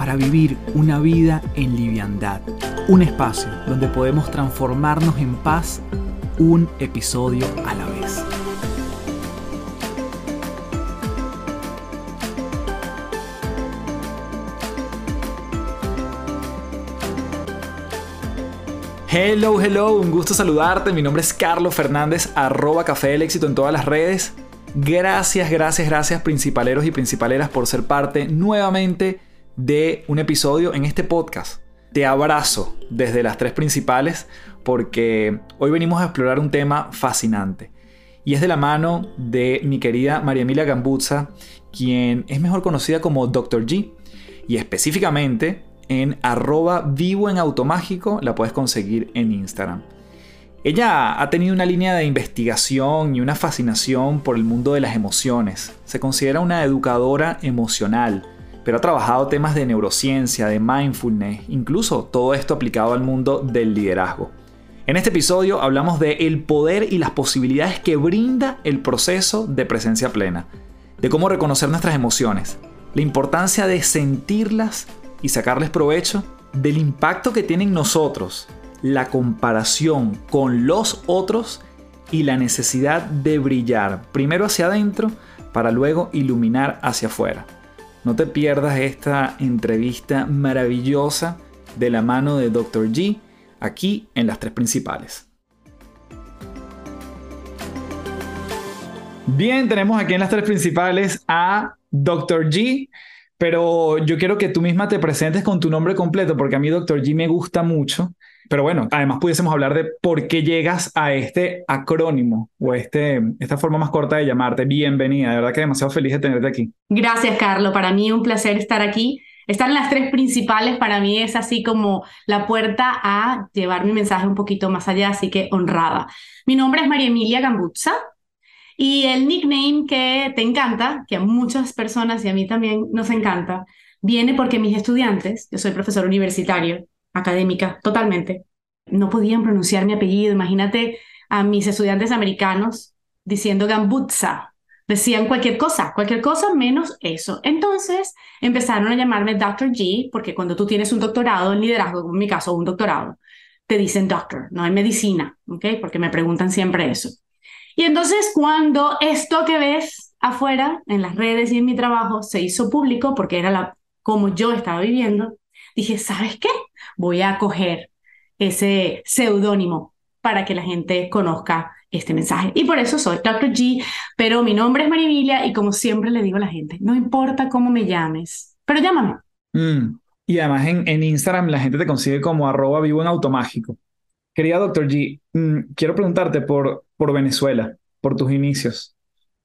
para vivir una vida en liviandad. Un espacio donde podemos transformarnos en paz un episodio a la vez. Hello, hello, un gusto saludarte. Mi nombre es Carlos Fernández, arroba Café del Éxito en todas las redes. Gracias, gracias, gracias principaleros y principaleras por ser parte nuevamente de un episodio en este podcast. Te abrazo desde las tres principales porque hoy venimos a explorar un tema fascinante. Y es de la mano de mi querida María Emilia Gambuzza, quien es mejor conocida como Dr. G. Y específicamente en arroba vivo en automágico la puedes conseguir en Instagram. Ella ha tenido una línea de investigación y una fascinación por el mundo de las emociones. Se considera una educadora emocional pero ha trabajado temas de neurociencia, de mindfulness, incluso todo esto aplicado al mundo del liderazgo. En este episodio hablamos de el poder y las posibilidades que brinda el proceso de presencia plena, de cómo reconocer nuestras emociones, la importancia de sentirlas y sacarles provecho, del impacto que tienen nosotros, la comparación con los otros y la necesidad de brillar primero hacia adentro para luego iluminar hacia afuera. No te pierdas esta entrevista maravillosa de la mano de Dr. G aquí en las tres principales. Bien, tenemos aquí en las tres principales a Dr. G, pero yo quiero que tú misma te presentes con tu nombre completo porque a mí Dr. G me gusta mucho pero bueno, además pudiésemos hablar de por qué llegas a este acrónimo o este, esta forma más corta de llamarte. Bienvenida, de verdad que demasiado feliz de tenerte aquí. Gracias, Carlos. Para mí un placer estar aquí. Estar en las tres principales para mí es así como la puerta a llevar mi mensaje un poquito más allá, así que honrada. Mi nombre es María Emilia Gambuzza y el nickname que te encanta, que a muchas personas y a mí también nos encanta, viene porque mis estudiantes, yo soy profesor universitario, académica, totalmente. No podían pronunciar mi apellido. Imagínate a mis estudiantes americanos diciendo Gambutza. Decían cualquier cosa, cualquier cosa menos eso. Entonces empezaron a llamarme Dr. G, porque cuando tú tienes un doctorado en liderazgo, como en mi caso, un doctorado, te dicen doctor, no en medicina, ¿ok? Porque me preguntan siempre eso. Y entonces cuando esto que ves afuera, en las redes y en mi trabajo, se hizo público, porque era la, como yo estaba viviendo, dije, ¿sabes qué? Voy a coger ese seudónimo para que la gente conozca este mensaje. Y por eso soy Dr. G, pero mi nombre es Marivilia y como siempre le digo a la gente, no importa cómo me llames, pero llámame. Mm, y además en, en, Instagram la gente te consigue como arroba vivo en automágico. Querida Dr. G, mm, quiero preguntarte por, por Venezuela, por tus inicios,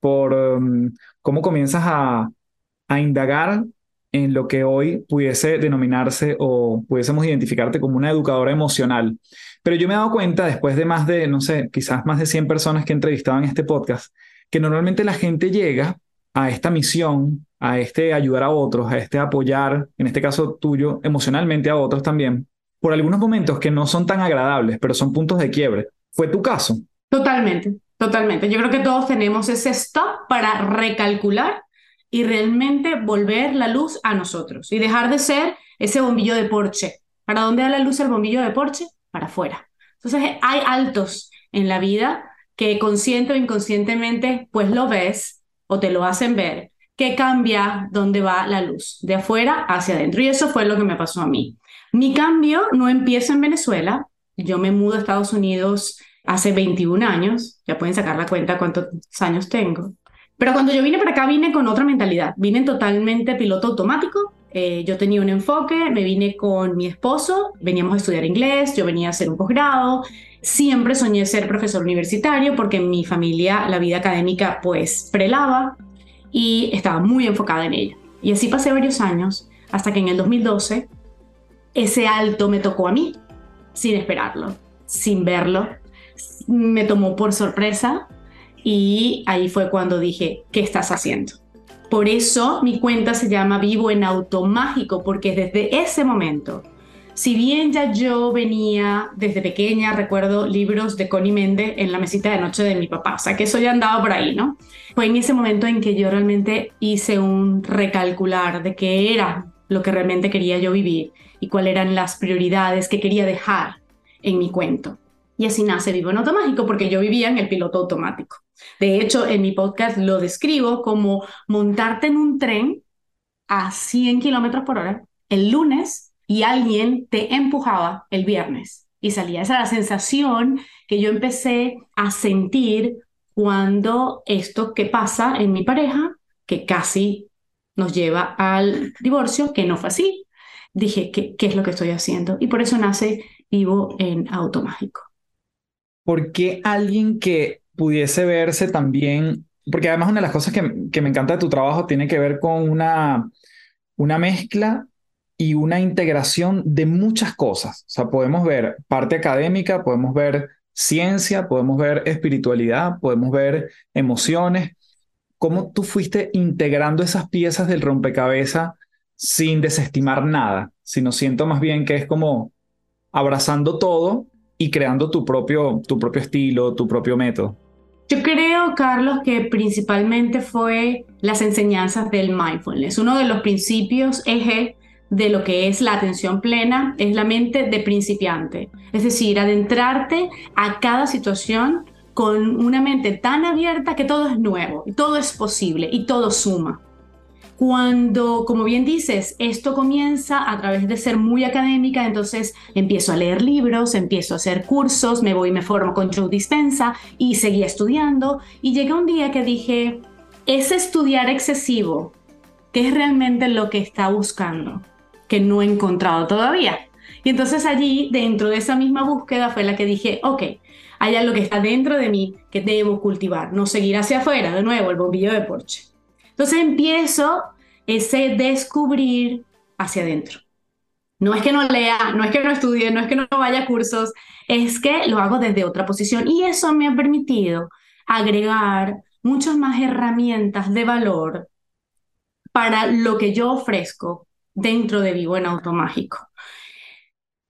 por um, cómo comienzas a, a indagar en lo que hoy pudiese denominarse o pudiésemos identificarte como una educadora emocional. Pero yo me he dado cuenta después de más de, no sé, quizás más de 100 personas que he entrevistado en este podcast, que normalmente la gente llega a esta misión, a este ayudar a otros, a este apoyar, en este caso tuyo, emocionalmente a otros también, por algunos momentos que no son tan agradables, pero son puntos de quiebre. ¿Fue tu caso? Totalmente, totalmente. Yo creo que todos tenemos ese stop para recalcular y realmente volver la luz a nosotros y dejar de ser ese bombillo de porche. ¿Para dónde da la luz el bombillo de porche? Para afuera. Entonces hay altos en la vida que consciente o inconscientemente pues lo ves o te lo hacen ver, que cambia dónde va la luz, de afuera hacia adentro. Y eso fue lo que me pasó a mí. Mi cambio no empieza en Venezuela. Yo me mudo a Estados Unidos hace 21 años. Ya pueden sacar la cuenta cuántos años tengo. Pero cuando yo vine para acá vine con otra mentalidad, vine totalmente piloto automático. Eh, yo tenía un enfoque, me vine con mi esposo, veníamos a estudiar inglés, yo venía a hacer un posgrado. Siempre soñé ser profesor universitario porque en mi familia la vida académica pues prelaba y estaba muy enfocada en ella. Y así pasé varios años hasta que en el 2012 ese alto me tocó a mí. sin esperarlo, sin verlo. Me tomó por sorpresa y ahí fue cuando dije, ¿qué estás haciendo? Por eso mi cuenta se llama Vivo en Automágico, porque desde ese momento, si bien ya yo venía desde pequeña, recuerdo libros de Connie Méndez en la mesita de noche de mi papá, o sea que eso ya andaba por ahí, ¿no? Fue en ese momento en que yo realmente hice un recalcular de qué era lo que realmente quería yo vivir y cuáles eran las prioridades que quería dejar en mi cuento. Y así nace Vivo en Automágico, porque yo vivía en el piloto automático. De hecho, en mi podcast lo describo como montarte en un tren a 100 kilómetros por hora el lunes y alguien te empujaba el viernes y salía. Esa la sensación que yo empecé a sentir cuando esto que pasa en mi pareja, que casi nos lleva al divorcio, que no fue así. Dije, ¿qué, qué es lo que estoy haciendo? Y por eso nace Vivo en Automágico. ¿Por qué alguien que pudiese verse también, porque además una de las cosas que, que me encanta de tu trabajo tiene que ver con una, una mezcla y una integración de muchas cosas. O sea, podemos ver parte académica, podemos ver ciencia, podemos ver espiritualidad, podemos ver emociones. ¿Cómo tú fuiste integrando esas piezas del rompecabezas sin desestimar nada, sino siento más bien que es como abrazando todo y creando tu propio, tu propio estilo, tu propio método? Yo creo, Carlos, que principalmente fue las enseñanzas del mindfulness. Uno de los principios eje de lo que es la atención plena es la mente de principiante. Es decir, adentrarte a cada situación con una mente tan abierta que todo es nuevo, todo es posible y todo suma. Cuando, como bien dices, esto comienza a través de ser muy académica, entonces empiezo a leer libros, empiezo a hacer cursos, me voy y me formo con Joe Dispensa y seguí estudiando y llega un día que dije, es estudiar excesivo, ¿qué es realmente lo que está buscando? Que no he encontrado todavía. Y entonces allí, dentro de esa misma búsqueda, fue la que dije, ok, hay algo que está dentro de mí que debo cultivar, no seguir hacia afuera, de nuevo, el bombillo de Porsche. Entonces empiezo ese descubrir hacia adentro. No es que no lea, no es que no estudie, no es que no vaya a cursos, es que lo hago desde otra posición y eso me ha permitido agregar muchas más herramientas de valor para lo que yo ofrezco dentro de Vivo en Automágico.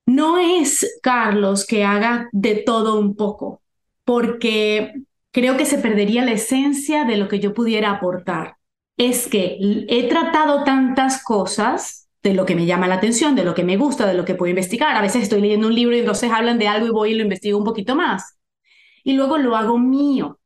No es, Carlos, que haga de todo un poco, porque creo que se perdería la esencia de lo que yo pudiera aportar es que he tratado tantas cosas de lo que me llama la atención, de lo que me gusta, de lo que puedo investigar. A veces estoy leyendo un libro y entonces hablan de algo y voy y lo investigo un poquito más. Y luego lo hago mío,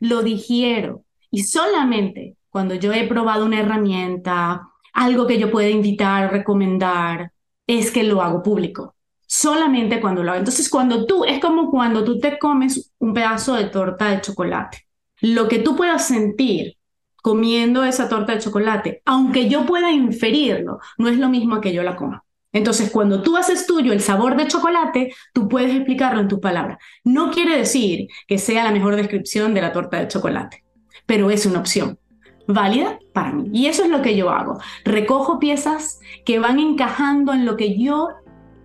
lo digiero. Y solamente cuando yo he probado una herramienta, algo que yo pueda invitar, recomendar, es que lo hago público. Solamente cuando lo hago. Entonces, cuando tú, es como cuando tú te comes un pedazo de torta de chocolate. Lo que tú puedas sentir comiendo esa torta de chocolate, aunque yo pueda inferirlo, no es lo mismo que yo la coma. Entonces, cuando tú haces tuyo el sabor de chocolate, tú puedes explicarlo en tus palabras. No quiere decir que sea la mejor descripción de la torta de chocolate, pero es una opción válida para mí. Y eso es lo que yo hago. Recojo piezas que van encajando en lo que yo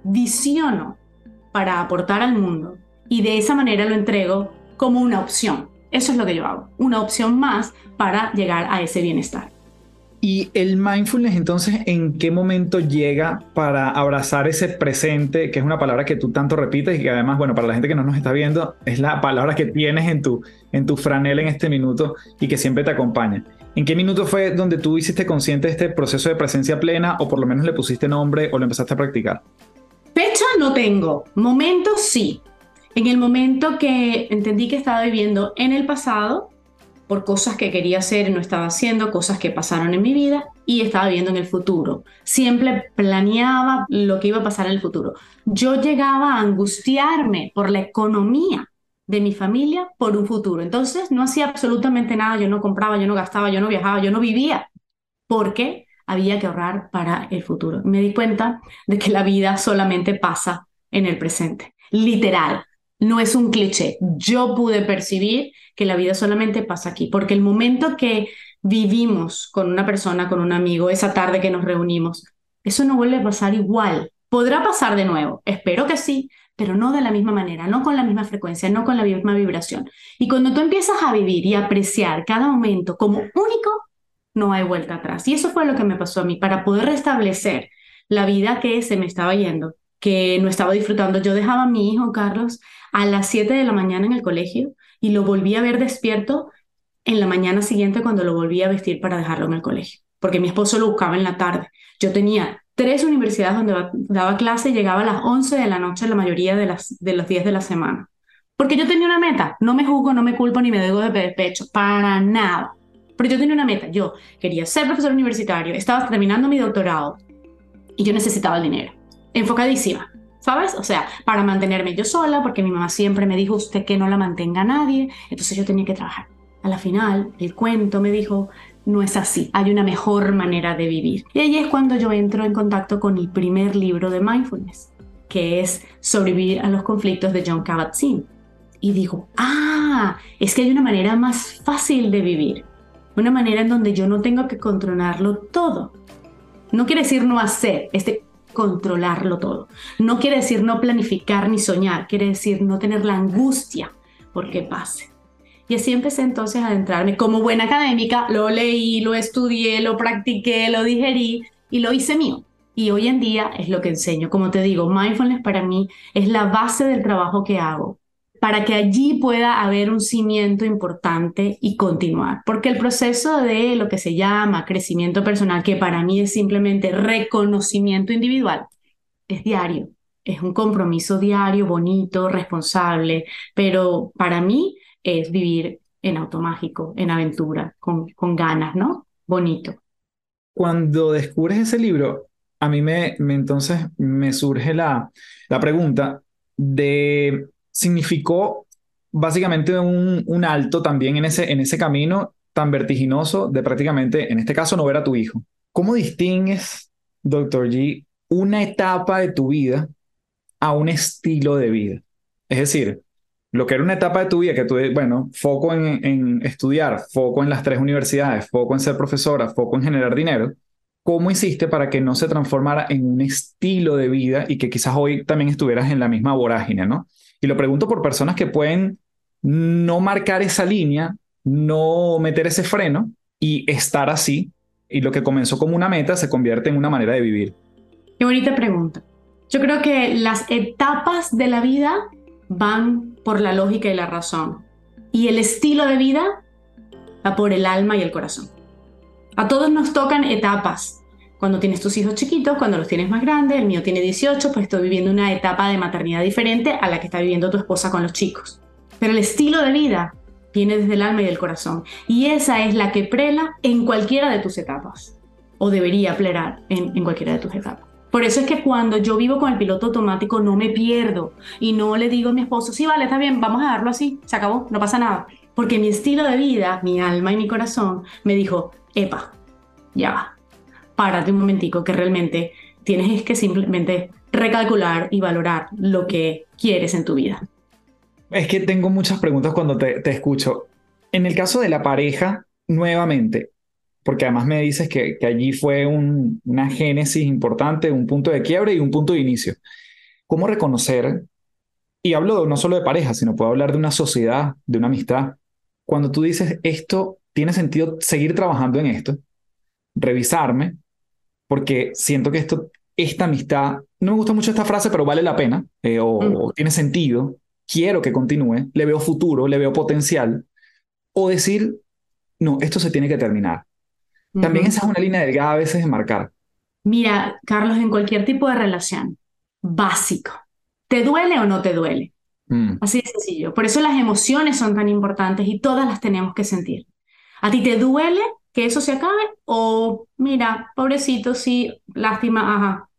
visiono para aportar al mundo y de esa manera lo entrego como una opción. Eso es lo que yo hago, una opción más para llegar a ese bienestar. Y el mindfulness entonces, ¿en qué momento llega para abrazar ese presente, que es una palabra que tú tanto repites y que además, bueno, para la gente que no nos está viendo, es la palabra que tienes en tu, en tu franela en este minuto y que siempre te acompaña? ¿En qué minuto fue donde tú hiciste consciente de este proceso de presencia plena o por lo menos le pusiste nombre o lo empezaste a practicar? Fecha no tengo, momento sí. En el momento que entendí que estaba viviendo en el pasado, por cosas que quería hacer y no estaba haciendo, cosas que pasaron en mi vida y estaba viviendo en el futuro. Siempre planeaba lo que iba a pasar en el futuro. Yo llegaba a angustiarme por la economía de mi familia por un futuro. Entonces no hacía absolutamente nada, yo no compraba, yo no gastaba, yo no viajaba, yo no vivía, porque había que ahorrar para el futuro. Me di cuenta de que la vida solamente pasa en el presente, literal no es un cliché. Yo pude percibir que la vida solamente pasa aquí, porque el momento que vivimos con una persona, con un amigo, esa tarde que nos reunimos, eso no vuelve a pasar igual. Podrá pasar de nuevo, espero que sí, pero no de la misma manera, no con la misma frecuencia, no con la misma vibración. Y cuando tú empiezas a vivir y apreciar cada momento como único, no hay vuelta atrás. Y eso fue lo que me pasó a mí, para poder restablecer la vida que se me estaba yendo, que no estaba disfrutando. Yo dejaba a mi hijo, Carlos, a las 7 de la mañana en el colegio y lo volví a ver despierto en la mañana siguiente cuando lo volví a vestir para dejarlo en el colegio, porque mi esposo lo buscaba en la tarde. Yo tenía tres universidades donde daba clase y llegaba a las 11 de la noche la mayoría de, las, de los días de la semana. Porque yo tenía una meta, no me juzgo, no me culpo ni me debo de pecho, para nada. Pero yo tenía una meta, yo quería ser profesor universitario, estaba terminando mi doctorado y yo necesitaba el dinero, enfocadísima, ¿sabes? O sea, para mantenerme yo sola, porque mi mamá siempre me dijo, usted que no la mantenga nadie, entonces yo tenía que trabajar. A la final, el cuento me dijo, no es así, hay una mejor manera de vivir. Y ahí es cuando yo entro en contacto con el primer libro de mindfulness, que es Sobrevivir a los conflictos de John Kabat-Zinn. Y digo, ah, es que hay una manera más fácil de vivir, una manera en donde yo no tengo que controlarlo todo. No quiere decir no hacer, es de controlarlo todo. No quiere decir no planificar ni soñar, quiere decir no tener la angustia porque pase. Y así empecé entonces a adentrarme. Como buena académica, lo leí, lo estudié, lo practiqué, lo digerí y lo hice mío. Y hoy en día es lo que enseño. Como te digo, mindfulness para mí es la base del trabajo que hago para que allí pueda haber un cimiento importante y continuar. Porque el proceso de lo que se llama crecimiento personal, que para mí es simplemente reconocimiento individual, es diario. Es un compromiso diario, bonito, responsable, pero para mí es vivir en automágico, en aventura, con, con ganas, ¿no? Bonito. Cuando descubres ese libro, a mí me, entonces me surge la, la pregunta de, significó básicamente un, un alto también en ese, en ese camino tan vertiginoso de prácticamente, en este caso, no ver a tu hijo. ¿Cómo distingues, doctor G, una etapa de tu vida a un estilo de vida? Es decir, lo que era una etapa de tu vida que tú, bueno, foco en, estudiar, foco en las tres universidades, foco en ser profesora, foco en generar dinero, ¿cómo hiciste para que no se transformara en un estilo de vida y que quizás hoy también estuvieras en la misma vorágine, ¿no? Y lo pregunto por personas que pueden no marcar esa línea, no meter ese freno y estar así. Y lo que comenzó como una meta se convierte en una manera de vivir. Qué bonita pregunta. Yo creo que las etapas de la vida van por la lógica y la razón. Y el estilo de vida va por el alma y el corazón. A todos nos tocan etapas. Cuando tienes tus hijos chiquitos, cuando los tienes más grandes, el mío tiene 18, pues estoy viviendo una etapa de maternidad diferente a la que está viviendo tu esposa con los chicos. Pero el estilo de vida viene desde el alma y del corazón. Y esa es la que prela en cualquiera de tus etapas. O debería plerar en, en cualquiera de tus etapas. Por eso es que cuando yo vivo con el piloto automático no me pierdo y no le digo a mi esposo, sí, vale, está bien, vamos a darlo así, se acabó, no pasa nada. Porque mi estilo de vida, mi alma y mi corazón me dijo, epa, ya va, párate un momentico que realmente tienes que simplemente recalcular y valorar lo que quieres en tu vida. Es que tengo muchas preguntas cuando te, te escucho. En el caso de la pareja, nuevamente, porque además me dices que, que allí fue un, una génesis importante, un punto de quiebre y un punto de inicio. ¿Cómo reconocer? Y hablo no solo de pareja, sino puedo hablar de una sociedad, de una amistad. Cuando tú dices esto, tiene sentido seguir trabajando en esto, revisarme, porque siento que esto, esta amistad, no me gusta mucho esta frase, pero vale la pena, eh, o, mm. o tiene sentido, quiero que continúe, le veo futuro, le veo potencial, o decir, no, esto se tiene que terminar. También esa es una línea delgada a veces de marcar. Mira, Carlos, en cualquier tipo de relación, básico. ¿Te duele o no te duele? Mm. Así de sencillo. Por eso las emociones son tan importantes y todas las tenemos que sentir. ¿A ti te duele que eso se acabe? O, mira, pobrecito, sí, lástima, ajá,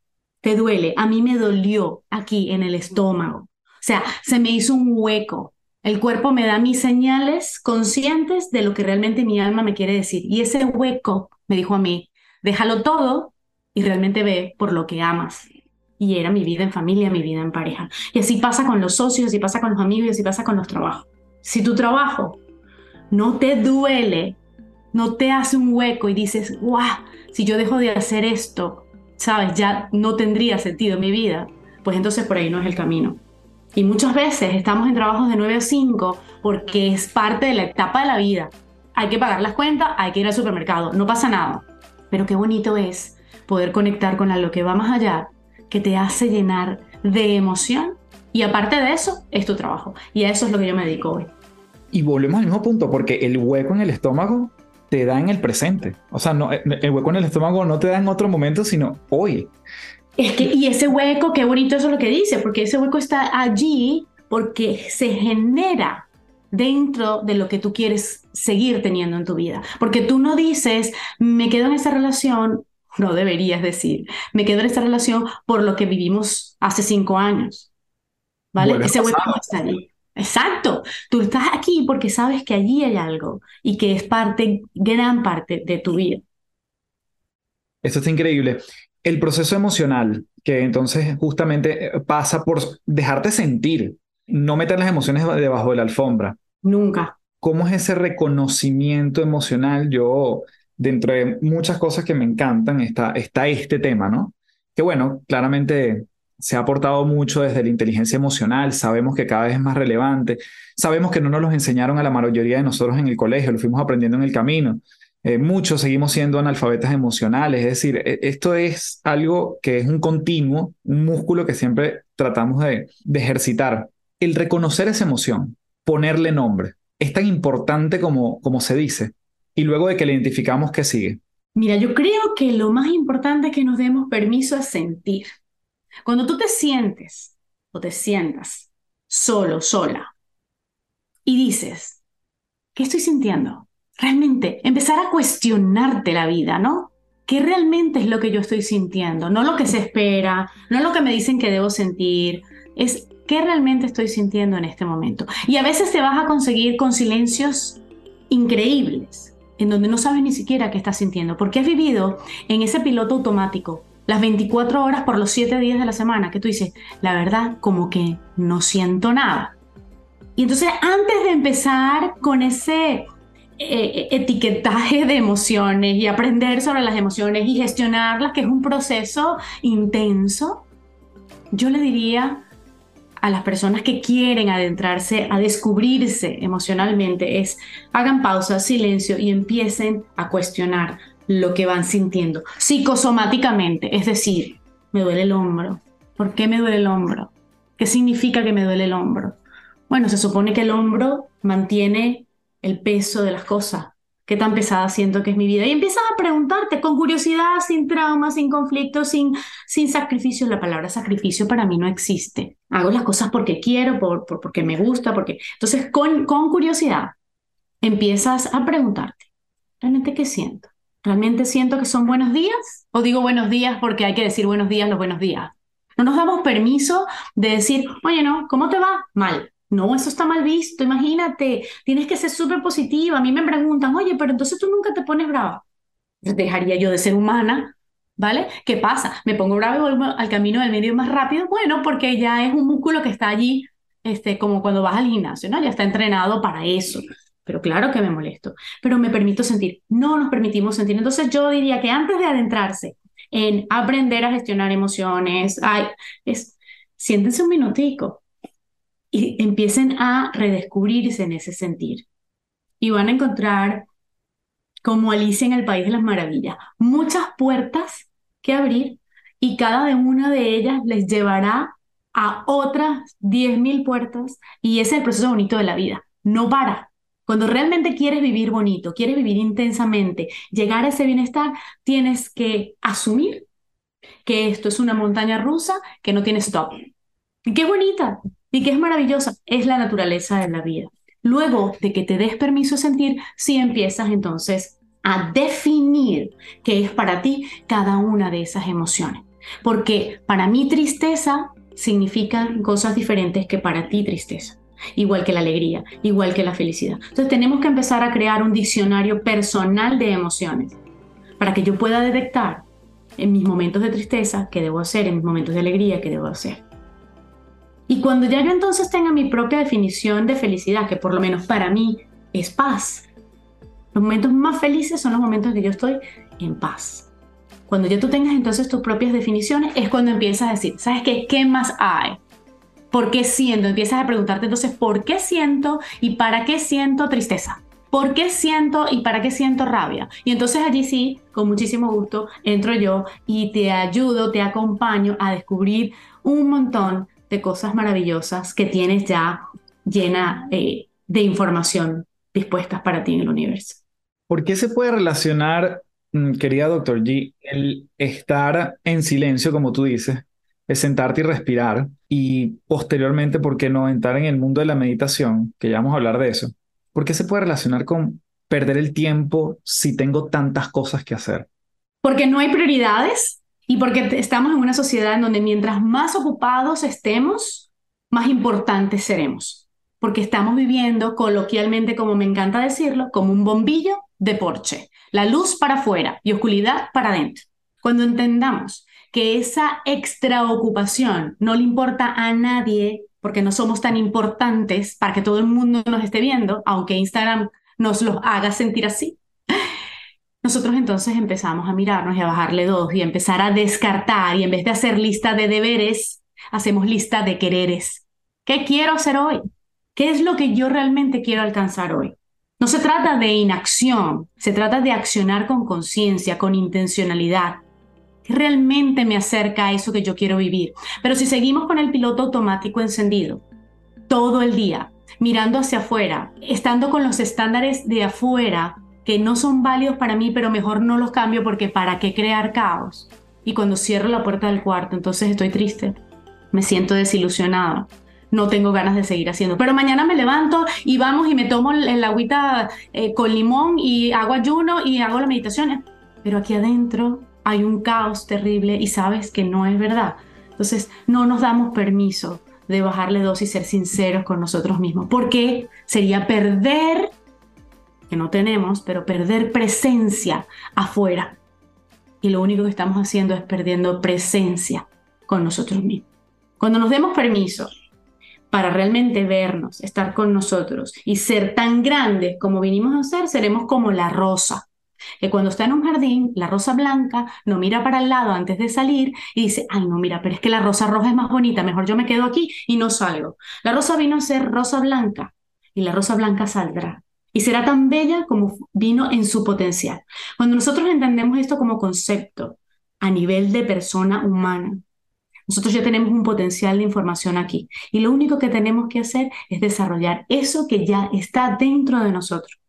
te duele. A mí me dolió aquí en el estómago. O sea, se me hizo un hueco. El cuerpo me da mis señales conscientes de lo que realmente mi alma me quiere decir. Y ese hueco me dijo a mí, déjalo todo y realmente ve por lo que amas. Y era mi vida en familia, mi vida en pareja. Y así pasa con los socios, así pasa con los amigos, así pasa con los trabajos. Si tu trabajo no te duele, no te hace un hueco y dices, guau, si yo dejo de hacer esto, sabes, ya no tendría sentido mi vida, pues entonces por ahí no es el camino. Y muchas veces estamos en trabajos de 9 o 5 porque es parte de la etapa de la vida. Hay que pagar las cuentas, hay que ir al supermercado, no pasa nada. Pero qué bonito es poder conectar con algo que va más allá, que te hace llenar de emoción. Y aparte de eso, es tu trabajo. Y a eso es lo que yo me dedico hoy. Y volvemos al mismo punto, porque el hueco en el estómago te da en el presente. O sea, no, el hueco en el estómago no te da en otro momento, sino hoy. Es que, y ese hueco, qué bonito eso es lo que dice, porque ese hueco está allí porque se genera dentro de lo que tú quieres seguir teniendo en tu vida. Porque tú no dices, me quedo en esta relación, no deberías decir, me quedo en esta relación por lo que vivimos hace cinco años. ¿Vale? Ese hueco está allí. Exacto. Tú estás aquí porque sabes que allí hay algo y que es parte, gran parte de tu vida. Esto está increíble. El proceso emocional, que entonces justamente eh, pasa por dejarte sentir, no meter las emociones debajo de la alfombra. Nunca. ¿Cómo es ese reconocimiento emocional? Yo, dentro de muchas cosas que me encantan, está, está este tema, ¿no? Que bueno, claramente se ha aportado mucho desde la inteligencia emocional, sabemos que cada vez es más relevante, sabemos que no nos los enseñaron a la mayoría de nosotros en el colegio, lo fuimos aprendiendo en el camino. Eh, muchos seguimos siendo analfabetas emocionales, es decir, e, esto es algo que es un continuo, un músculo que siempre tratamos de, ejercitar. El reconocer esa emoción, ponerle nombre, es tan importante como, como se dice. Y luego de que la identificamos, ¿qué sigue? Mira, yo creo que lo más importante es que nos demos permiso a sentir. Cuando tú te sientes o te sientas solo, sola, y dices, ¿qué estoy sintiendo? Realmente, empezar a cuestionarte la vida, ¿no? ¿Qué realmente es lo que yo estoy sintiendo? No lo que se espera, no lo que me dicen que debo sentir, es qué realmente estoy sintiendo en este momento. Y a veces te vas a conseguir con silencios increíbles, en donde no sabes ni siquiera qué estás sintiendo, porque has vivido en ese piloto automático las 24 horas por los 7 días de la semana, que tú dices, la verdad, como que no siento nada. Y entonces, antes de empezar con ese eh, etiquetaje de emociones y aprender sobre las emociones y gestionarlas, que es un proceso intenso, yo le diría a las personas que quieren adentrarse a descubrirse emocionalmente es hagan pausa, silencio y empiecen a cuestionar lo que van sintiendo psicosomáticamente, es decir, me duele el hombro. ¿Por qué me duele el hombro? ¿Qué significa que me duele el hombro? Bueno, se supone que el hombro mantiene el peso de las cosas. ¿Qué tan pesada siento que es mi vida? Y empiezas a preguntarte con curiosidad, sin trauma, sin conflicto, sin, sin sacrificio. La palabra sacrificio para mí no existe. Hago las cosas porque quiero, por, porque me gusta, porque... Entonces, con, con curiosidad, empiezas a preguntarte, ¿realmente qué siento? ¿Realmente siento que son buenos días? ¿O digo buenos días porque hay que decir buenos días los buenos días? No nos damos permiso de decir, oye, no, ¿cómo te va? Mal. No, eso está mal visto, imagínate, tienes que ser súper positiva. A mí me preguntan, oye, pero entonces tú nunca te pones brava. Dejaría yo de ser humana, ¿vale? ¿Qué pasa? ¿Me pongo brava y vuelvo al camino del medio más rápido? Bueno, porque ya es un músculo que está allí, este, como cuando vas al gimnasio, ¿no? Ya está entrenado para eso pero claro que me molesto, pero me permito sentir, no nos permitimos sentir. Entonces yo diría que antes de adentrarse en aprender a gestionar emociones, ay, es, siéntense un minutico y empiecen a redescubrirse en ese sentir. Y van a encontrar, como Alicia en el País de las Maravillas, muchas puertas que abrir y cada una de ellas les llevará a otras 10.000 puertas y ese es el proceso bonito de la vida. No para, cuando realmente quieres vivir bonito, quieres vivir intensamente, llegar a ese bienestar, tienes que asumir que esto es una montaña rusa que no tiene stop. Y qué bonita y qué es maravillosa. Es la naturaleza de la vida. Luego de que te des permiso a sentir, si empiezas entonces a definir qué es para ti cada una de esas emociones. Porque para mí tristeza significa cosas diferentes que para ti tristeza igual que la alegría, igual que la felicidad. Entonces tenemos que empezar a crear un diccionario personal de emociones para que yo pueda detectar en mis momentos de tristeza qué debo hacer, en mis momentos de alegría qué debo hacer. Y cuando ya yo entonces tenga mi propia definición de felicidad, que por lo menos para mí es paz, los momentos más felices son los momentos que yo estoy en paz. Cuando ya tú tengas entonces tus propias definiciones, es cuando empiezas a decir, ¿sabes qué? ¿Qué más hay? ¿Por qué siento? Empiezas a preguntarte entonces, ¿por qué siento y para qué siento tristeza? ¿Por qué siento y para qué siento rabia? Y entonces allí sí, con muchísimo gusto, entro yo y te ayudo, te acompaño a descubrir un montón de cosas maravillosas que tienes ya llena eh, de información dispuestas para ti en el universo. ¿Por qué se puede relacionar, mm, querida doctor G, el estar en silencio, como tú dices, sentarte y respirar, y posteriormente, ¿por qué no entrar en el mundo de la meditación, que ya vamos a hablar de eso? ¿Por qué se puede relacionar con perder el tiempo si tengo tantas cosas que hacer? Porque no hay prioridades y porque estamos en una sociedad en donde mientras más ocupados estemos, más importantes seremos. Porque estamos viviendo, coloquialmente, como me encanta decirlo, como un bombillo de porche. La luz para afuera y oscuridad para adentro. Cuando entendamos que esa extra ocupación no le importa a nadie porque no somos tan importantes para que todo el mundo nos esté viendo, aunque Instagram nos los haga sentir así. Nosotros entonces empezamos a mirarnos y a bajarle dos y a empezar a descartar y en vez de hacer lista de deberes, hacemos lista de quereres. ¿Qué quiero hacer hoy? ¿Qué es lo que yo realmente quiero alcanzar hoy? No se trata de inacción, se trata de accionar con conciencia, con intencionalidad, realmente me acerca a eso que yo quiero vivir. Pero si seguimos con el piloto automático encendido todo el día, mirando hacia afuera, estando con los estándares de afuera que no son válidos para mí, pero mejor no los cambio porque para qué crear caos. Y cuando cierro la puerta del cuarto, entonces estoy triste, me siento desilusionada, no tengo ganas de seguir haciendo. Pero mañana me levanto y vamos y me tomo el agüita eh, con limón y hago ayuno y hago la meditación. Pero aquí adentro hay un caos terrible y sabes que no es verdad. Entonces, no nos damos permiso de bajarle dos y ser sinceros con nosotros mismos, porque sería perder, que no tenemos, pero perder presencia afuera. Y lo único que estamos haciendo es perdiendo presencia con nosotros mismos. Cuando nos demos permiso para realmente vernos, estar con nosotros y ser tan grandes como vinimos a ser, seremos como la rosa que cuando está en un jardín, la rosa blanca no mira para el lado antes de salir y dice, ay no, mira, pero es que la rosa roja es más bonita, mejor yo me quedo aquí y no salgo. La rosa vino a ser rosa blanca y la rosa blanca saldrá. Y será tan bella como vino en su potencial. Cuando nosotros entendemos esto como concepto a nivel de persona humana, nosotros ya tenemos un potencial de información aquí. Y lo único que tenemos que hacer es desarrollar eso que ya está dentro de nosotros.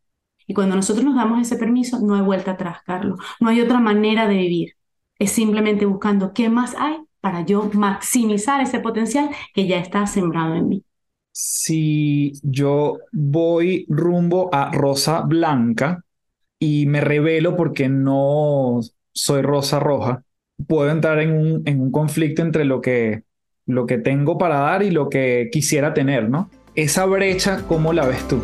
Y cuando nosotros nos damos ese permiso, no hay vuelta atrás, Carlos. No hay otra manera de vivir. Es simplemente buscando qué más hay para yo maximizar ese potencial que ya está sembrado en mí. Si yo voy rumbo a rosa blanca y me revelo porque no soy rosa roja, puedo entrar en un, en un conflicto entre lo que, lo que tengo para dar y lo que quisiera tener, ¿no? Esa brecha, ¿cómo la ves tú?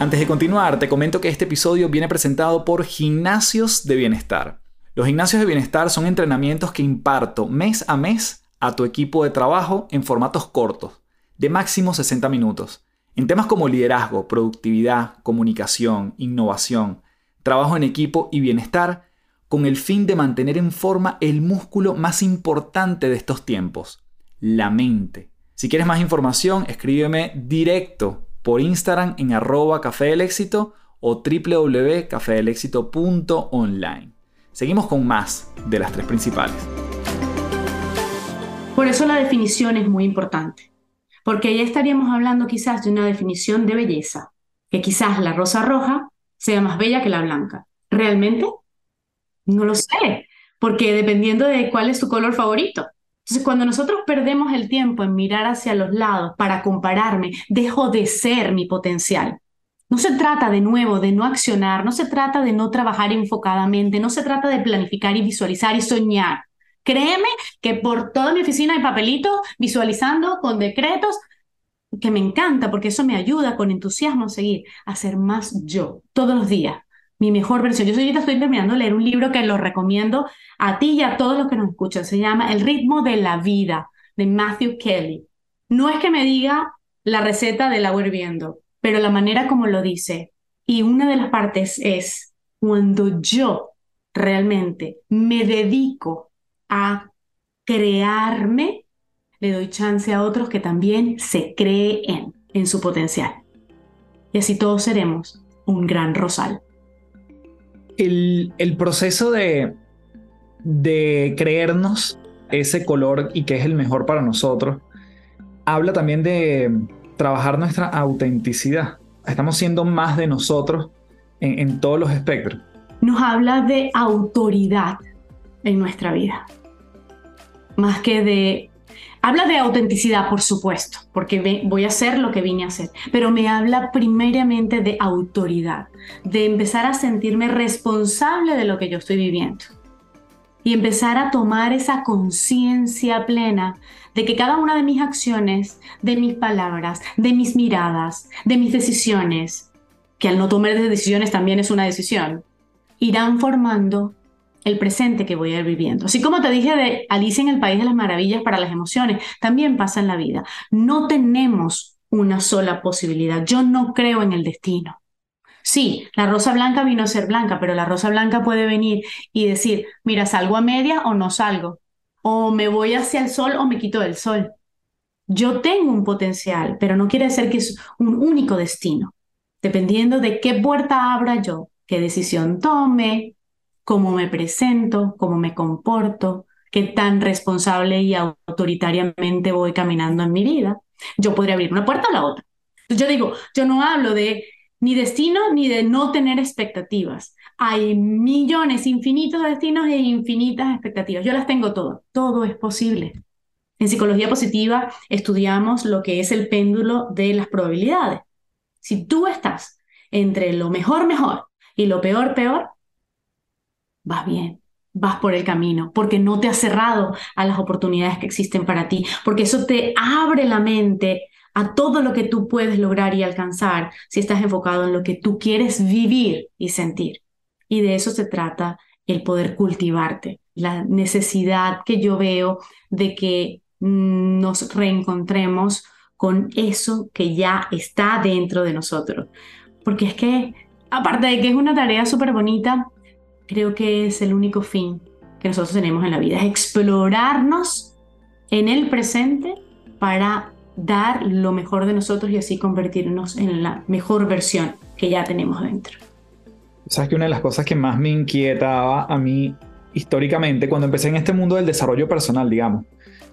Antes de continuar, te comento que este episodio viene presentado por Gimnasios de Bienestar. Los gimnasios de bienestar son entrenamientos que imparto mes a mes a tu equipo de trabajo en formatos cortos, de máximo 60 minutos, en temas como liderazgo, productividad, comunicación, innovación, trabajo en equipo y bienestar, con el fin de mantener en forma el músculo más importante de estos tiempos, la mente. Si quieres más información, escríbeme directo por Instagram en arroba café del éxito o www.cafedelexito.online. Seguimos con más de las tres principales. Por eso la definición es muy importante, porque ya estaríamos hablando quizás de una definición de belleza, que quizás la rosa roja sea más bella que la blanca. ¿Realmente? No lo sé, porque dependiendo de cuál es tu color favorito. Entonces, cuando nosotros perdemos el tiempo en mirar hacia los lados para compararme, dejo de ser mi potencial. No se trata de nuevo de no accionar, no se trata de no trabajar enfocadamente, no se trata de planificar y visualizar y soñar. Créeme que por toda mi oficina hay papelitos visualizando con decretos, que me encanta porque eso me ayuda con entusiasmo a seguir, a ser más yo todos los días mi mejor versión. Yo ahorita estoy terminando de leer un libro que lo recomiendo a ti y a todos los que nos escuchan. Se llama El ritmo de la vida de Matthew Kelly. No es que me diga la receta del agua hirviendo, pero la manera como lo dice. Y una de las partes es cuando yo realmente me dedico a crearme, le doy chance a otros que también se creen en su potencial. Y así todos seremos un gran rosal. El, proceso de, de creernos ese color y que es el mejor para nosotros, habla también de trabajar nuestra autenticidad. Estamos siendo más de nosotros en, en todos los espectros. Nos habla de autoridad en nuestra vida, más que de Habla de autenticidad, por supuesto, porque voy a hacer lo que vine a hacer, pero me habla primeramente de autoridad, de empezar a sentirme responsable de lo que yo estoy viviendo y empezar a tomar esa conciencia plena de que cada una de mis acciones, de mis palabras, de mis miradas, de mis decisiones, que al no tomar decisiones también es una decisión, irán formando el presente que voy a ir viviendo. Así como te dije de Alicia en el País de las Maravillas para las emociones, también pasa en la vida. No tenemos una sola posibilidad. Yo no creo en el destino. Sí, la rosa blanca vino a ser blanca, pero la rosa blanca puede venir y decir, mira, salgo a media o no salgo, o me voy hacia el sol o me quito del sol. Yo tengo un potencial, pero no quiere decir que es un único destino. Dependiendo de qué puerta abra yo, qué decisión tome, cómo me presento, cómo me comporto, qué tan responsable y autoritariamente voy caminando en mi vida. Yo podría abrir una puerta o la otra. Yo digo, yo no hablo de ni destino ni de no tener expectativas. Hay millones, infinitos destinos e infinitas expectativas. Yo las tengo todas. Todo es posible. En psicología positiva estudiamos lo que es el péndulo de las probabilidades. Si tú estás entre lo mejor, mejor y lo peor, peor, vas bien, vas por el camino, porque no te has cerrado a las oportunidades que existen para ti, porque eso te abre la mente a todo lo que tú puedes lograr y alcanzar si estás enfocado en lo que tú quieres vivir y sentir. Y de eso se trata el poder cultivarte, la necesidad que yo veo de que mm, nos reencontremos con eso que ya está dentro de nosotros. Porque es que, aparte de que es una tarea súper bonita, creo que es el único fin que nosotros tenemos en la vida, es explorarnos en el presente para dar lo mejor de nosotros y así convertirnos en la mejor versión que ya tenemos dentro. Sabes que una de las cosas que más me inquietaba a mí históricamente cuando empecé en este mundo del desarrollo personal, digamos,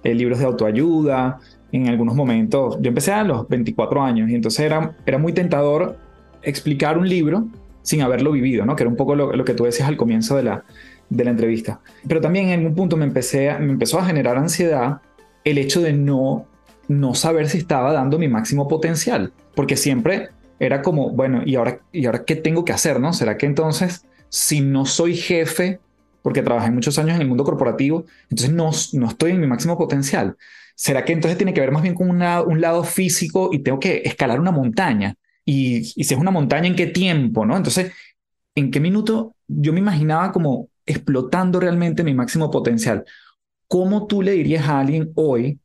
eh, libros de autoayuda, en algunos momentos, yo empecé a los 24 años y entonces era, era muy tentador explicar un libro sin haberlo vivido, ¿no? Que era un poco lo, que tú decías al comienzo de la, de la entrevista. Pero también en un punto me, empezó a generar ansiedad el hecho de no, no saber si estaba dando mi máximo potencial, porque siempre era como, bueno, ¿y ahora, ¿y ahora qué tengo que hacer, no? ¿Será que entonces, si no soy jefe, porque trabajé muchos años en el mundo corporativo, entonces no, no estoy en mi máximo potencial? ¿Será que entonces tiene que ver más bien con un lado físico y tengo que escalar una montaña? Y, si es una montaña, ¿en qué tiempo? ¿no? Entonces, ¿en qué minuto yo me imaginaba como explotando realmente mi máximo potencial? ¿Cómo tú le dirías a alguien hoy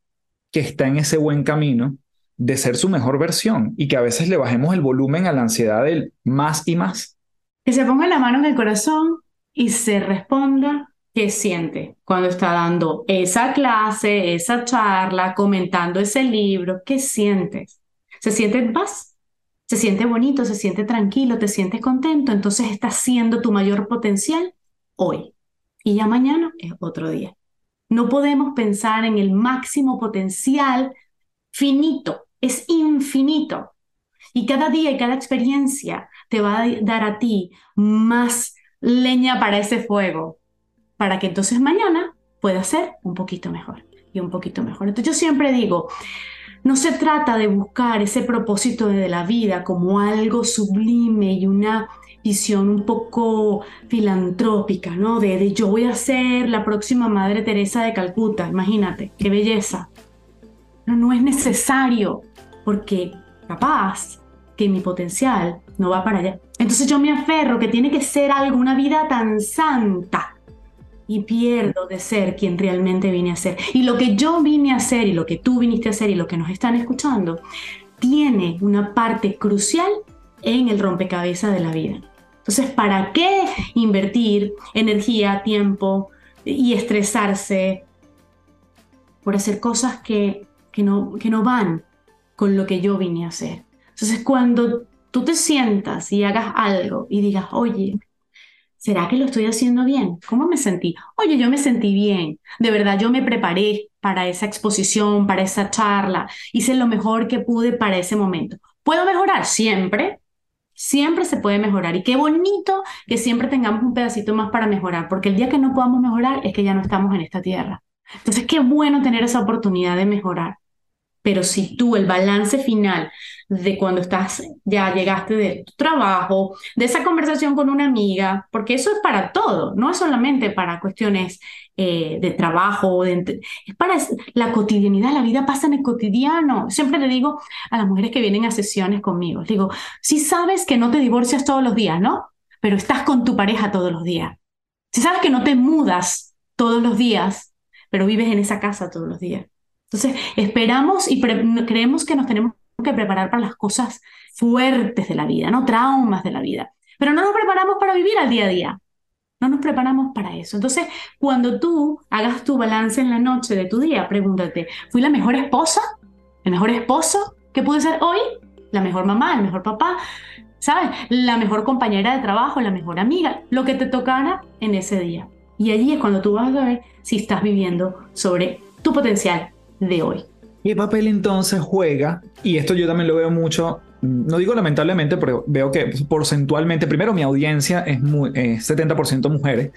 que está en ese buen camino de ser su mejor versión y que a veces le bajemos el volumen a la ansiedad del más y más? Que se ponga la mano en el corazón y se responda qué siente cuando está dando esa clase, esa charla, comentando ese libro, qué sientes. ¿Se siente en paz? Se siente bonito, se siente tranquilo, te sientes contento, entonces estás siendo tu mayor potencial hoy. Y ya mañana es otro día. No podemos pensar en el máximo potencial finito, es infinito. Y cada día y cada experiencia te va a dar a ti más leña para ese fuego, para que entonces mañana pueda ser un poquito mejor y un poquito mejor. Entonces yo siempre digo, no se trata de buscar ese propósito de la vida como algo sublime y una visión un poco filantrópica, ¿no? De, yo voy a ser la próxima Madre Teresa de Calcuta, imagínate, qué belleza. No, no es necesario, porque capaz que mi potencial no va para allá. Entonces yo me aferro que tiene que ser algo, una vida tan santa, y pierdo de ser quien realmente vine a ser. Y lo que yo vine a ser y lo que tú viniste a ser y lo que nos están escuchando tiene una parte crucial en el rompecabezas de la vida. Entonces, ¿para qué invertir energía, tiempo y estresarse por hacer cosas que, que, no, que no van con lo que yo vine a hacer. Entonces, cuando tú te sientas y hagas algo y digas, oye, ¿será que lo estoy haciendo bien? ¿Cómo me sentí? Oye, yo me sentí bien. De verdad, yo me preparé para esa exposición, para esa charla. Hice lo mejor que pude para ese momento. ¿Puedo mejorar? Siempre. Siempre se puede mejorar. Y qué bonito que siempre tengamos un pedacito más para mejorar, porque el día que no podamos mejorar es que ya no estamos en esta tierra. Entonces, qué bueno tener esa oportunidad de mejorar. Pero si tú el balance final de cuando estás, ya llegaste de tu trabajo, de esa conversación con una amiga, porque eso es para todo, no es solamente para cuestiones eh, de trabajo, es para la cotidianidad, la vida pasa en el cotidiano. Siempre le digo a las mujeres que vienen a sesiones conmigo, digo, si sabes que no te divorcias todos los días, ¿no? Pero estás con tu pareja todos los días. Si sabes que no te mudas todos los días, pero vives en esa casa todos los días. Entonces, esperamos y creemos que nos tenemos que preparar para las cosas fuertes de la vida, no traumas de la vida. Pero no nos preparamos para vivir al día a día. No nos preparamos para eso. Entonces, cuando tú hagas tu balance en la noche de tu día, pregúntate, ¿fui la mejor esposa? ¿El mejor esposo que pude ser hoy? ¿La mejor mamá? ¿El mejor papá? ¿Sabes? La mejor compañera de trabajo, la mejor amiga, lo que te tocara en ese día. Y allí es cuando tú vas a ver si estás viviendo sobre tu potencial de hoy. ¿Qué papel entonces juega? Y esto yo también lo veo mucho, no digo lamentablemente, pero veo que porcentualmente, primero mi audiencia es, muy, 70% mujeres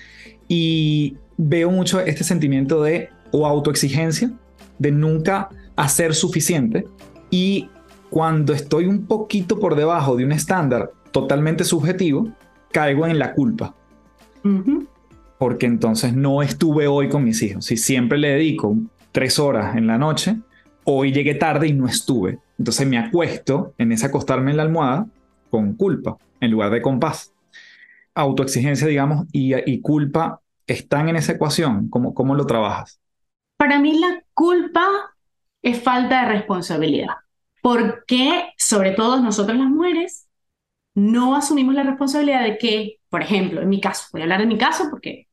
y veo mucho este sentimiento de o autoexigencia, de nunca hacer suficiente y cuando estoy un poquito por debajo de un estándar totalmente subjetivo, caigo en la culpa porque entonces no estuve hoy con mis hijos. Si siempre le dedico tres horas en la noche, hoy llegué tarde y no estuve. Entonces me acuesto en ese acostarme en la almohada con culpa en lugar de con paz. Autoexigencia, digamos, y, culpa están en esa ecuación. ¿Cómo, ¿Cómo lo trabajas? Para mí la culpa es falta de responsabilidad. Porque, sobre todo nosotros las mujeres, no asumimos la responsabilidad de que, por ejemplo, en mi caso, voy a hablar de mi caso porque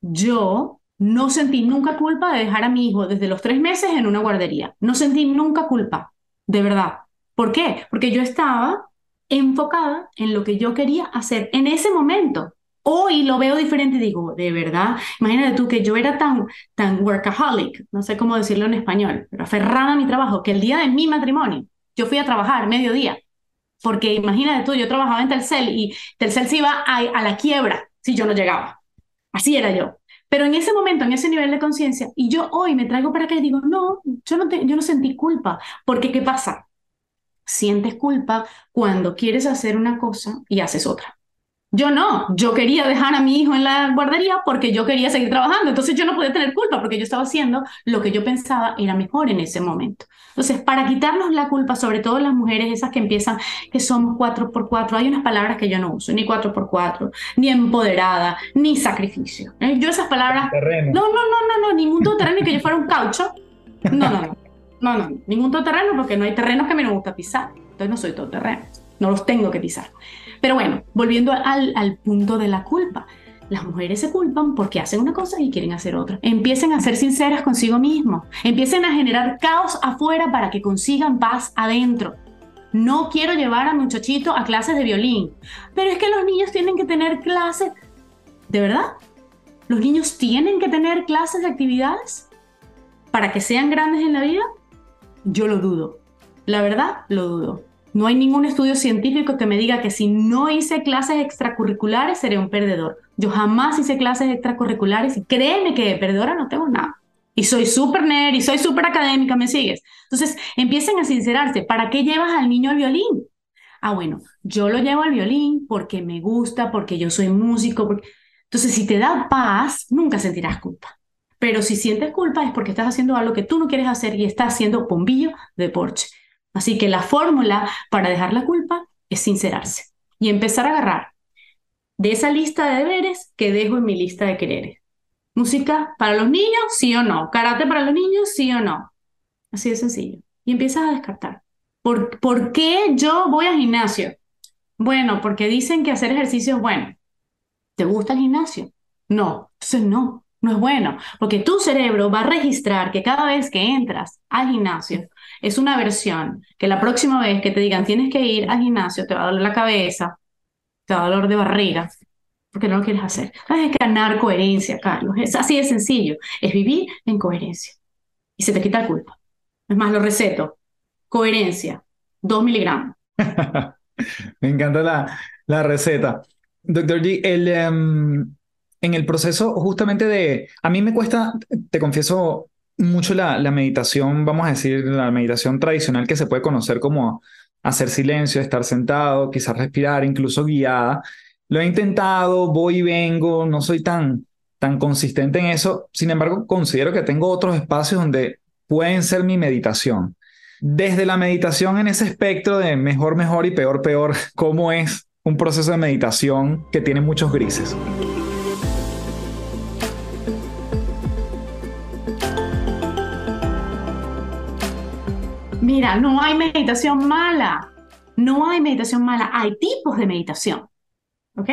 yo no sentí nunca culpa de dejar a mi hijo desde los tres meses en una guardería. No sentí nunca culpa, de verdad. ¿Por qué? Porque yo estaba enfocada en lo que yo quería hacer en ese momento. Hoy lo veo diferente y digo, de verdad, imagínate tú que yo era tan, tan workaholic, no sé cómo decirlo en español, pero aferrada a mi trabajo, que el día de mi matrimonio yo fui a trabajar mediodía. Porque imagínate tú, yo trabajaba en Telcel y Telcel se iba a, a la quiebra si yo no llegaba. Así era yo. Pero en ese momento, en ese nivel de conciencia, y yo hoy me traigo para acá y digo, no, yo no, yo no sentí culpa. Porque ¿qué pasa? Sientes culpa cuando quieres hacer una cosa y haces otra. Yo no, yo quería dejar a mi hijo en la guardería porque yo quería seguir trabajando, entonces yo no podía tener culpa porque yo estaba haciendo lo que yo pensaba era mejor en ese momento. Entonces, para quitarnos la culpa, sobre todo las mujeres, esas que empiezan, que somos cuatro por cuatro, hay unas palabras que yo no uso, ni cuatro por cuatro, ni empoderada, ni sacrificio. ¿eh? Yo esas palabras... No, no, no, no, no, ningún todoterreno ni que yo fuera un caucho. No, no, no, no, no, ningún todoterreno porque no hay terrenos que a mí me gusta pisar, entonces no soy todoterreno, no los tengo que pisar. Pero bueno, volviendo al, punto de la culpa. Las mujeres se culpan porque hacen una cosa y quieren hacer otra. Empiecen a ser sinceras consigo mismos. Empiecen a generar caos afuera para que consigan paz adentro. No quiero llevar a muchachito a clases de violín. Pero es que los niños tienen que tener clases. ¿De verdad? ¿Los niños tienen que tener clases de actividades para que sean grandes en la vida? Yo lo dudo. La verdad, lo dudo. No hay ningún estudio científico que me diga que si no hice clases extracurriculares seré un perdedor. Yo jamás hice clases extracurriculares y créeme que de perdedora no tengo nada. Y soy súper nerd y soy súper académica, ¿me sigues? Entonces empiecen a sincerarse. ¿Para qué llevas al niño al violín? Ah, bueno, yo lo llevo al violín porque me gusta, porque yo soy músico. Entonces, si te da paz, nunca sentirás culpa. Pero si sientes culpa es porque estás haciendo algo que tú no quieres hacer y estás haciendo bombillo de Porsche. Así que la fórmula para dejar la culpa es sincerarse y empezar a agarrar de esa lista de deberes que dejo en mi lista de quereres. Música para los niños, sí o no. Karate para los niños, sí o no. Así de sencillo. Y empiezas a descartar. ¿Por, ¿Por qué yo voy al gimnasio? Bueno, porque dicen que hacer ejercicio es bueno. ¿Te gusta el gimnasio? No. Entonces no. No es bueno, porque tu cerebro va a registrar que cada vez que entras al gimnasio es una versión que la próxima vez que te digan tienes que ir al gimnasio te va a doler la cabeza, te va a dolor de barriga, porque no lo quieres hacer. Es ganar coherencia, Carlos. Es así de sencillo. Es vivir en coherencia. Y se te quita la culpa. Es más, lo receto. Coherencia. Dos miligramos. Me encanta la, la receta. Doctor G, el, em, en el proceso justamente de, a mí me cuesta, te confieso, mucho la, meditación, vamos a decir, la meditación tradicional que se puede conocer como hacer silencio, estar sentado, quizás respirar, incluso guiada. Lo he intentado, voy y vengo, no soy tan, tan consistente en eso. Sin embargo, considero que tengo otros espacios donde pueden ser mi meditación. Desde la meditación en ese espectro de mejor, mejor y peor, peor, ¿cómo es un proceso de meditación que tiene muchos grises? Mira, no hay meditación mala. No hay meditación mala. Hay tipos de meditación. ¿Ok?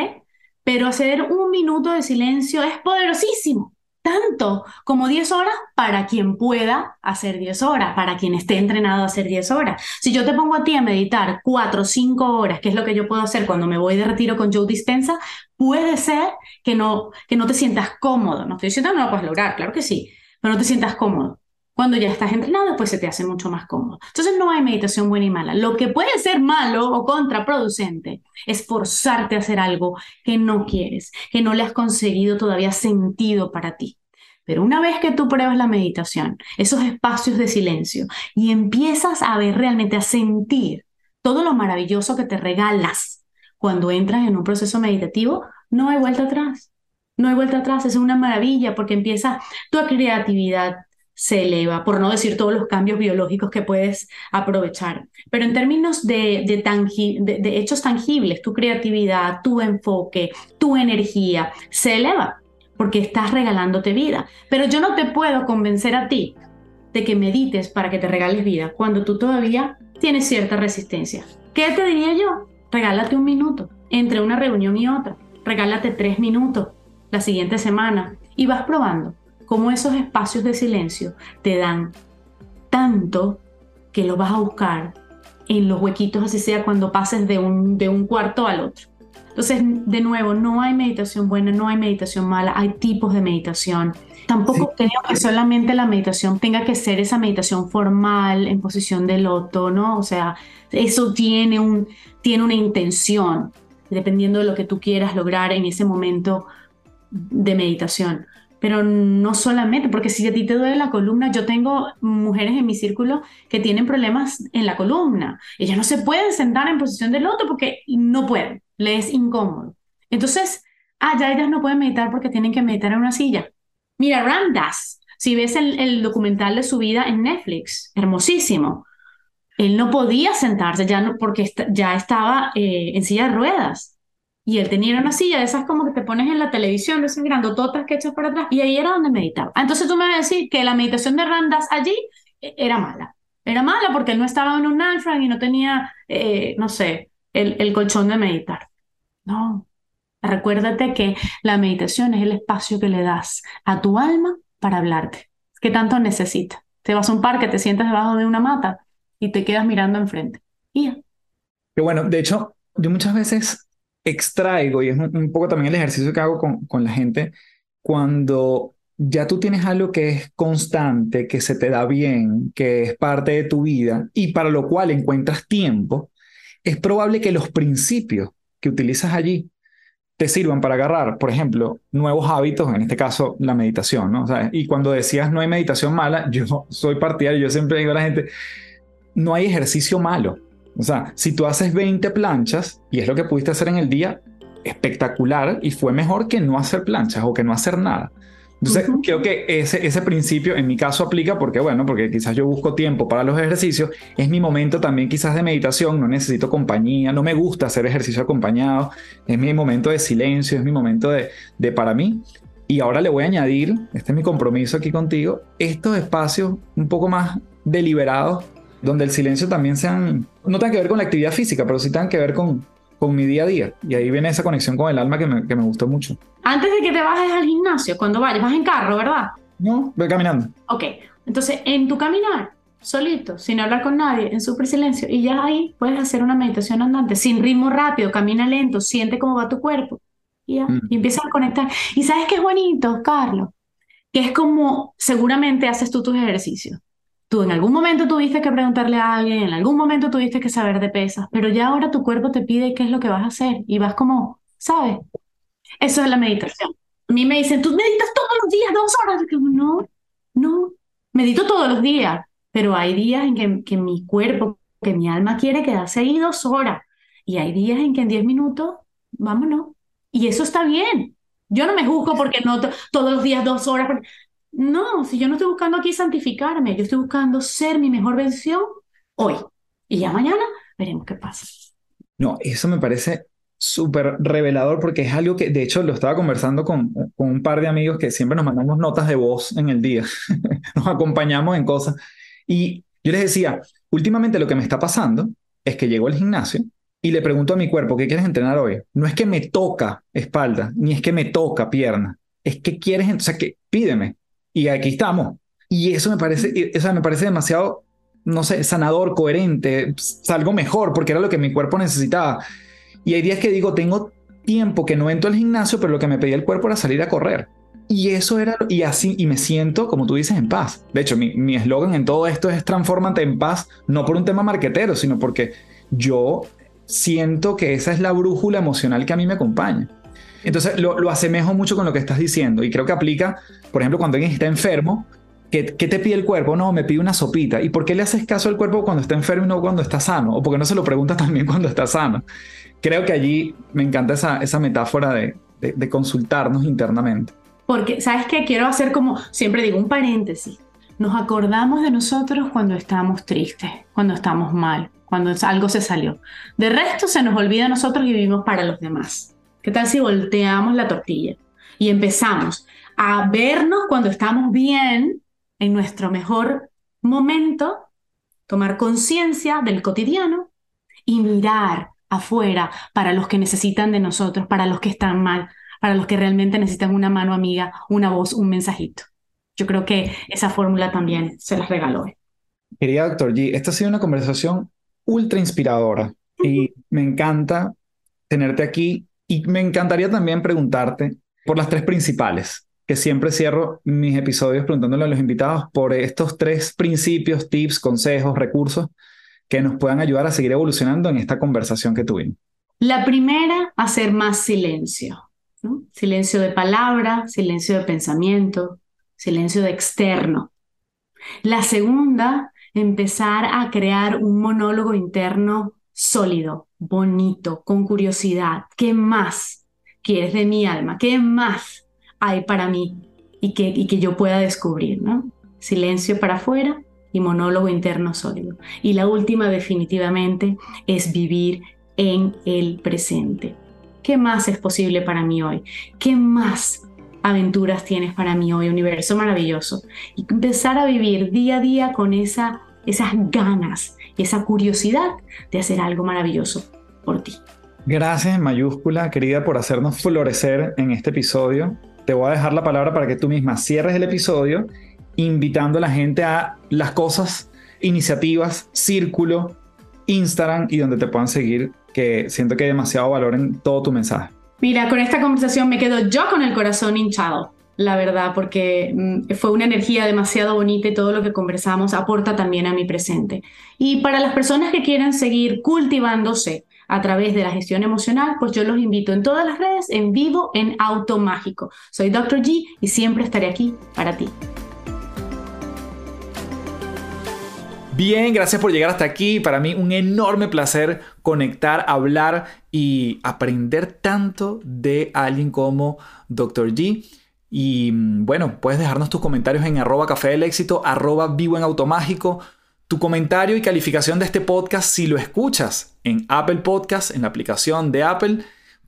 Pero hacer un minuto de silencio es poderosísimo. Tanto como 10 horas para quien pueda hacer 10 horas, para quien esté entrenado a hacer 10 horas. Si yo te pongo a ti a meditar 4 o 5 horas, que es lo que yo puedo hacer cuando me voy de retiro con Joe Dispensa, puede ser que no, que no te sientas cómodo. No estoy diciendo que no lo puedes lograr, claro que sí, pero no te sientas cómodo. Cuando ya estás entrenado, pues se te hace mucho más cómodo. Entonces no hay meditación buena y mala. Lo que puede ser malo o contraproducente es forzarte a hacer algo que no quieres, que no le has conseguido todavía sentido para ti. Pero una vez que tú pruebas la meditación, esos espacios de silencio, y empiezas a ver realmente, a sentir todo lo maravilloso que te regalas cuando entras en un proceso meditativo, no hay vuelta atrás. No hay vuelta atrás, es una maravilla porque empieza tu creatividad, se eleva, por no decir todos los cambios biológicos que puedes aprovechar. Pero en términos de, de, hechos tangibles, tu creatividad, tu enfoque, tu energía, se eleva porque estás regalándote vida. Pero yo no te puedo convencer a ti de que medites para que te regales vida cuando tú todavía tienes cierta resistencia. ¿Qué te diría yo? Regálate un minuto entre una reunión y otra. Regálate tres minutos la siguiente semana y vas probando cómo esos espacios de silencio te dan tanto que lo vas a buscar en los huequitos, así sea cuando pases de un, de un cuarto al otro. Entonces, de nuevo, no hay meditación buena, no hay meditación mala, hay tipos de meditación. Tampoco creo que solamente la meditación tenga que ser esa meditación formal en posición de loto, ¿no? O sea, eso tiene, un, tiene una intención, dependiendo de lo que tú quieras lograr en ese momento de meditación pero no solamente, porque si a ti te duele la columna, yo tengo mujeres en mi círculo que tienen problemas en la columna. Ellas no se pueden sentar en posición de loto porque no pueden, les es incómodo. Entonces, ah, ya ellas no pueden meditar porque tienen que meditar en una silla. Mira, Ramdas, si ves el, documental de su vida en Netflix, hermosísimo. Él no podía sentarse ya no, porque ya estaba eh, en silla de ruedas y él tenía una silla de esas como que te pones en la televisión, de esas grandototas que echas para atrás, y ahí era donde meditaba. Entonces tú me vas a decir que la meditación de Randas allí eh, era mala. Era mala porque él no estaba en un alfran y no tenía, eh, no sé, el, el colchón de meditar. No. Recuérdate que la meditación es el espacio que le das a tu alma para hablarte. ¿Qué tanto necesita? Te vas a un parque, te sientas debajo de una mata y te quedas mirando enfrente. Y bueno, de hecho, yo muchas veces extraigo, y es un, poco también el ejercicio que hago con, con la gente, cuando ya tú tienes algo que es constante, que se te da bien, que es parte de tu vida y para lo cual encuentras tiempo, es probable que los principios que utilizas allí te sirvan para agarrar, por ejemplo, nuevos hábitos, en este caso la meditación, ¿no? y cuando decías no hay meditación mala, yo soy partidario, yo siempre digo a la gente, no hay ejercicio malo. O sea, si tú haces 20 planchas y es lo que pudiste hacer en el día, espectacular y fue mejor que no hacer planchas o que no hacer nada. Entonces, creo que ese, ese principio en mi caso aplica porque, bueno, porque quizás yo busco tiempo para los ejercicios, es mi momento también quizás de meditación, no necesito compañía, no me gusta hacer ejercicio acompañado, es mi momento de silencio, es mi momento de, de para mí. Y ahora le voy a añadir, este es mi compromiso aquí contigo, estos espacios un poco más deliberados donde el silencio también sean, no tenga que ver con la actividad física, pero sí tenga que ver con, con mi día a día. Y ahí viene esa conexión con el alma que me, que me gustó mucho. Antes de que te bajes al gimnasio, cuando vayas, vas en carro, ¿verdad? No, voy caminando. Ok, entonces en tu caminar, solito, sin hablar con nadie, en súper silencio, y ya ahí puedes hacer una meditación andante, sin ritmo rápido, camina lento, siente cómo va tu cuerpo, y ya, Mm. y empieza a conectar. Y sabes qué es bonito, Carlos, que es como seguramente haces tú tus ejercicios. Tú en algún momento tuviste que preguntarle a alguien, en algún momento tuviste que saber de pesas, pero ya ahora tu cuerpo te pide qué es lo que vas a hacer y vas como, ¿sabes? Eso es la meditación. A mí me dicen, tú meditas todos los días dos horas. No, no, medito todos los días, pero hay días en que, que mi cuerpo, que mi alma quiere quedarse ahí dos horas. Y hay días en que en diez minutos, vámonos. Y eso está bien. Yo no me juzgo porque no to- todos los días dos horas. No, si yo no estoy buscando aquí santificarme, yo estoy buscando ser mi mejor versión hoy. Y ya mañana veremos qué pasa. No, eso me parece súper revelador porque es algo que, de hecho, lo estaba conversando con, con un par de amigos que siempre nos mandamos notas de voz en el día, nos acompañamos en cosas. Y yo les decía, últimamente lo que me está pasando es que llego al gimnasio y le pregunto a mi cuerpo, ¿qué quieres entrenar hoy? No es que me toca espalda, ni es que me toca pierna, es que quieres, o sea, que pídeme. Y aquí estamos. Y eso me parece, o sea, me parece demasiado, no sé, sanador, coherente, salgo mejor porque era lo que mi cuerpo necesitaba. Y hay días que digo, tengo tiempo que no entro al gimnasio, pero lo que me pedía el cuerpo era salir a correr. Y eso era, y así, y me siento, como tú dices, en paz. De hecho, mi mi eslogan en todo esto es transfórmate en paz, no por un tema marquetero, sino porque yo siento que esa es la brújula emocional que a mí me acompaña. Entonces lo, lo asemejo mucho con lo que estás diciendo y creo que aplica, por ejemplo, cuando alguien está enfermo, ¿qué, te pide el cuerpo? No, me pide una sopita. ¿Y por qué le haces caso al cuerpo cuando está enfermo y no cuando está sano? ¿O por qué no se lo preguntas también cuando está sano? Creo que allí me encanta esa, metáfora de, de, de consultarnos internamente. Porque, ¿sabes qué? Quiero hacer como, siempre digo, un paréntesis. Nos acordamos de nosotros cuando estamos tristes, cuando estamos mal, cuando algo se salió. De resto se nos olvida a nosotros y vivimos para los demás. ¿Qué tal si volteamos la tortilla y empezamos a vernos cuando estamos bien, en nuestro mejor momento, tomar conciencia del cotidiano y mirar afuera para los que necesitan de nosotros, para los que están mal, para los que realmente necesitan una mano amiga, una voz, un mensajito. Yo creo que esa fórmula también se las regaló. Querida doctor G, esta ha sido una conversación ultra inspiradora y me encanta tenerte aquí y me encantaría también preguntarte por las tres principales, que siempre cierro mis episodios preguntándole a los invitados por estos tres principios, tips, consejos, recursos que nos puedan ayudar a seguir evolucionando en esta conversación que tuvimos. La primera, hacer más silencio. Silencio de palabra, silencio de pensamiento, silencio de externo. La segunda, empezar a crear un monólogo interno sólido, bonito, con curiosidad. ¿Qué más quieres de mi alma? ¿Qué más hay para mí y que, yo pueda descubrir? ¿no? Silencio para afuera y monólogo interno sólido. Y la última definitivamente es vivir en el presente. ¿Qué más es posible para mí hoy? ¿Qué más aventuras tienes para mí hoy, universo maravilloso? Y empezar a vivir día a día con esa, esas ganas y esa curiosidad de hacer algo maravilloso por ti. Gracias mayúscula, querida, por hacernos florecer en este episodio. Te voy a dejar la palabra para que tú misma cierres el episodio invitando a la gente a las cosas, iniciativas, círculo, Instagram y donde te puedan seguir, que siento que demasiado valor en todo tu mensaje. Mira, con esta conversación me quedo yo con el corazón hinchado, la verdad, porque mm, fue una energía demasiado bonita y todo lo que conversamos aporta también a mi presente. Y para las personas que quieran seguir cultivándose a través de la gestión emocional, pues yo los invito en todas las redes, en vivo, en Auto Mágico. Soy Dr. G y siempre estaré aquí para ti. Bien, gracias por llegar hasta aquí. Para mí un enorme placer conectar, hablar y aprender tanto de alguien como Dr. G. Y bueno, puedes dejarnos tus comentarios en arroba café del éxito, arroba vivo en automágico. Tu comentario y calificación de este podcast, si lo escuchas en Apple Podcast, en la aplicación de Apple,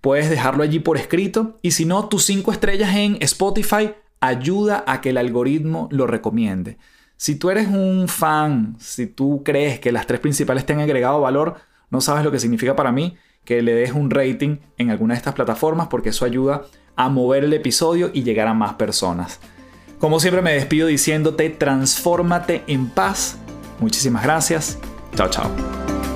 puedes dejarlo allí por escrito. Y si no, tus cinco estrellas en Spotify ayuda a que el algoritmo lo recomiende. Si tú eres un fan, si tú crees que las tres principales te han agregado valor, no sabes lo que significa para mí que le des un rating en alguna de estas plataformas porque eso ayuda a mover el episodio y llegar a más personas. Como siempre me despido diciéndote, transfórmate en paz. Muchísimas gracias. Chao, chao.